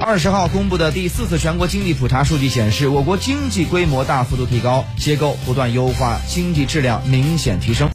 二十号公布的第四次全国经济普查数据显示我国经济规模大幅度提高结构不断优化经济质量明显提升。